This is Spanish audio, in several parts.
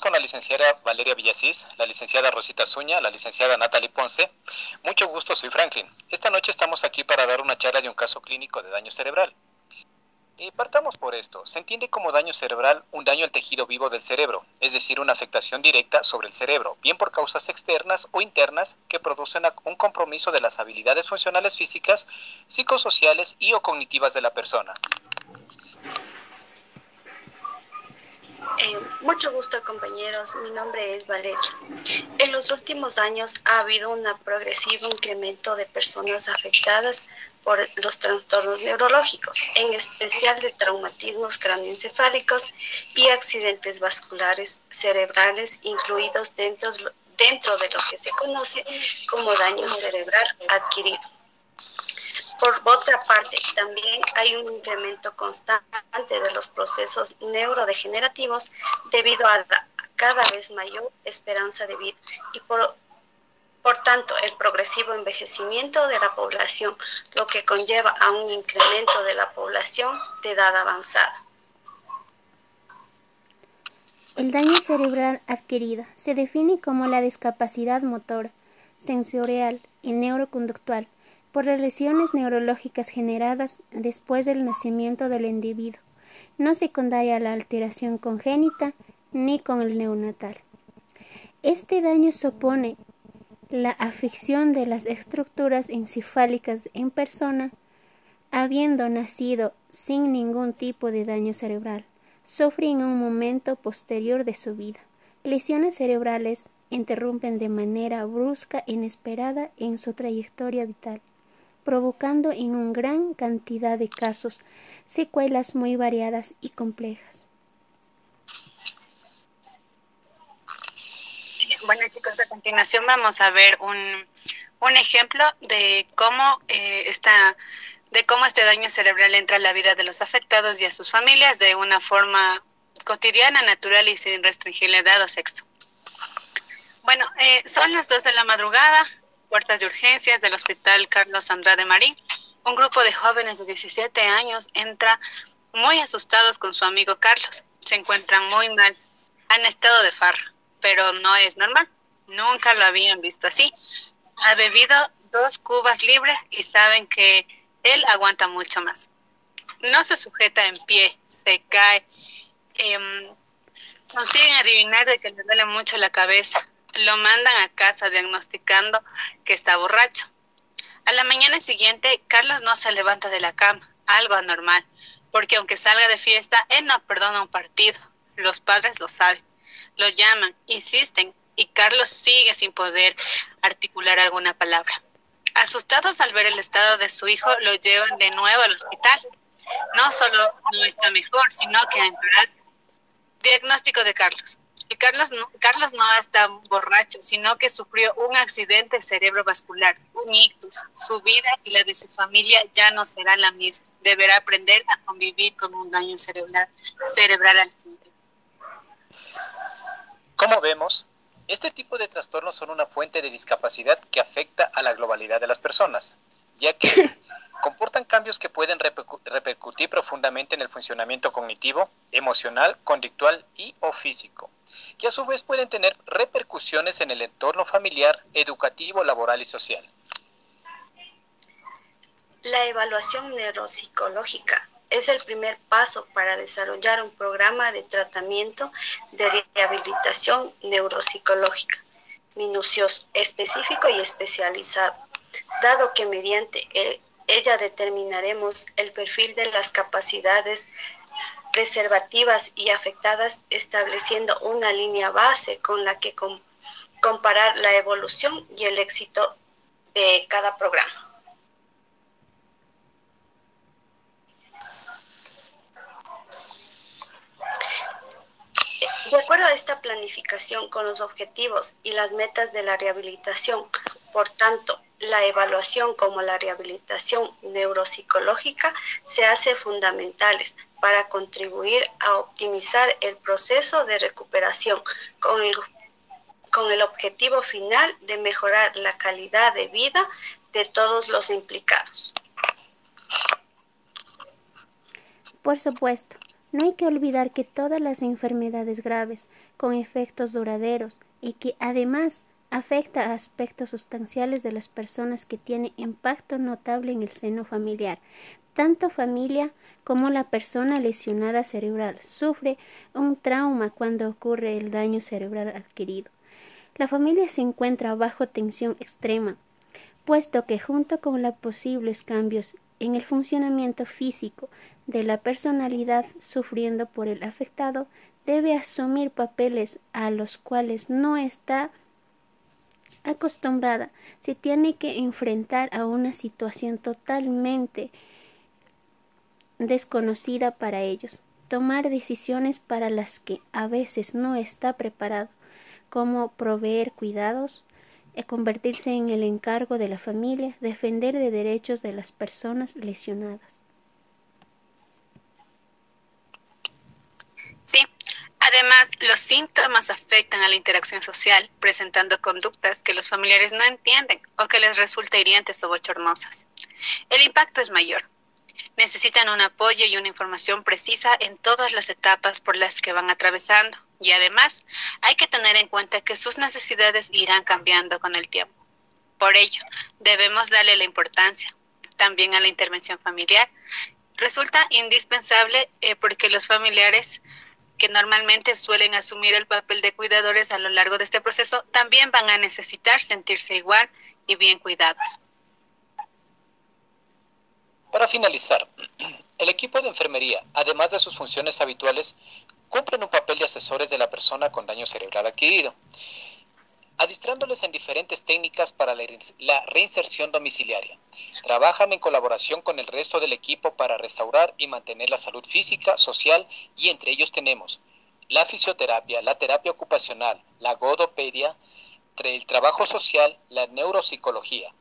Con la licenciada Valeria Villasís, la licenciada Rosita Zuña, la licenciada Natalie Ponce. Mucho gusto, soy Franklin. Esta noche estamos aquí para dar una charla de un caso clínico de daño cerebral. Y partamos por esto. Se entiende como daño cerebral un daño al tejido vivo del cerebro, es decir, una afectación directa sobre el cerebro, bien por causas externas o internas que producen un compromiso de las habilidades funcionales físicas, psicosociales y o cognitivas de la persona. Mucho gusto compañeros, mi nombre es Valeria. En los últimos años ha habido un progresivo incremento de personas afectadas por los trastornos neurológicos, en especial de traumatismos cráneoencefálicos y accidentes vasculares cerebrales incluidos dentro, dentro de lo que se conoce como daño cerebral adquirido. Por otra parte, también hay un incremento constante de los procesos neurodegenerativos debido a la cada vez mayor esperanza de vida y por, por tanto el progresivo envejecimiento de la población, lo que conlleva a un incremento de la población de edad avanzada. El daño cerebral adquirido se define como la discapacidad motora, sensorial y neuroconductual por las lesiones neurológicas generadas después del nacimiento del individuo, no secundaria a la alteración congénita ni con el neonatal. Este daño supone la afección de las estructuras encefálicas en persona, habiendo nacido sin ningún tipo de daño cerebral, sufre en un momento posterior de su vida. Lesiones cerebrales interrumpen de manera brusca e inesperada en su trayectoria vital provocando en una gran cantidad de casos secuelas muy variadas y complejas. Bueno chicos, a continuación vamos a ver un, un ejemplo de cómo eh, de cómo este daño cerebral entra en la vida de los afectados y a sus familias de una forma cotidiana, natural y sin restringir la edad o sexo. Bueno, eh, son las dos de la madrugada, puertas de urgencias del Hospital Carlos Andrade Marín, un grupo de jóvenes de 17 años entra muy asustados con su amigo Carlos. Se encuentran muy mal. Han estado de farra, pero no es normal. Nunca lo habían visto así. Ha bebido dos cubas libres y saben que él aguanta mucho más. No se sujeta en pie, se cae. Eh, consiguen adivinar de que le duele mucho la cabeza. Lo mandan a casa diagnosticando que está borracho. A la mañana siguiente, Carlos no se levanta de la cama, algo anormal, porque aunque salga de fiesta, él no perdona un partido. Los padres lo saben, lo llaman, insisten, y Carlos sigue sin poder articular alguna palabra. Asustados al ver el estado de su hijo, lo llevan de nuevo al hospital. No solo no está mejor, sino que ha empeorado. Diagnóstico de Carlos. Carlos no, Carlos no está borracho, sino que sufrió un accidente cerebrovascular, un ictus. Su vida y la de su familia ya no será la misma. Deberá aprender a convivir con un daño cerebral, cerebral adquirido. Como vemos, este tipo de trastornos son una fuente de discapacidad que afecta a la globalidad de las personas, ya que comportan cambios que pueden repercutir profundamente en el funcionamiento cognitivo, emocional, conductual y o físico, que a su vez pueden tener repercusiones en el entorno familiar, educativo, laboral y social. La evaluación neuropsicológica es el primer paso para desarrollar un programa de tratamiento de rehabilitación neuropsicológica, minucioso, específico y especializado, dado que mediante el ella determinaremos el perfil de las capacidades preservativas y afectadas, estableciendo una línea base con la que comparar la evolución y el éxito de cada programa. De acuerdo a esta planificación con los objetivos y las metas de la rehabilitación, por tanto, la evaluación como la rehabilitación neuropsicológica se hace fundamentales para contribuir a optimizar el proceso de recuperación con el, con el objetivo final de mejorar la calidad de vida de todos los implicados. Por supuesto, no hay que olvidar que todas las enfermedades graves con efectos duraderos y que además afecta a aspectos sustanciales de las personas que tiene impacto notable en el seno familiar. Tanto familia como la persona lesionada cerebral sufre un trauma cuando ocurre el daño cerebral adquirido. La familia se encuentra bajo tensión extrema, puesto que junto con los posibles cambios en el funcionamiento físico de la personalidad sufriendo por el afectado, debe asumir papeles a los cuales no está acostumbrada, se tiene que enfrentar a una situación totalmente desconocida para ellos, tomar decisiones para las que a veces no está preparado, como proveer cuidados, e convertirse en el encargo de la familia, defender de derechos de las personas lesionadas. Además, los síntomas afectan a la interacción social, presentando conductas que los familiares no entienden o que les resulta hirientes o bochornosas. El impacto es mayor. Necesitan un apoyo y una información precisa en todas las etapas por las que van atravesando y además hay que tener en cuenta que sus necesidades irán cambiando con el tiempo. Por ello, debemos darle la importancia también a la intervención familiar. Resulta indispensable eh, porque los familiares que normalmente suelen asumir el papel de cuidadores a lo largo de este proceso, también van a necesitar sentirse igual y bien cuidados. Para finalizar, el equipo de enfermería, además de sus funciones habituales, cumplen un papel de asesores de la persona con daño cerebral adquirido, adistrándoles en diferentes técnicas para la reinserción domiciliaria. Trabajan en colaboración con el resto del equipo para restaurar y mantener la salud física, social y entre ellos tenemos la fisioterapia, la terapia ocupacional, la godopedia, el trabajo social, la neuropsicología.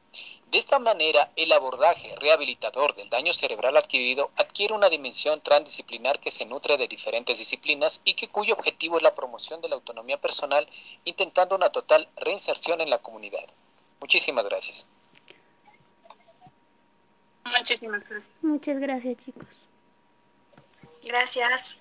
De esta manera, el abordaje rehabilitador del daño cerebral adquirido adquiere una dimensión transdisciplinar que se nutre de diferentes disciplinas y que cuyo objetivo es la promoción de la autonomía personal, intentando una total reinserción en la comunidad. Muchísimas gracias. Muchísimas gracias. Muchas gracias, chicos. Gracias.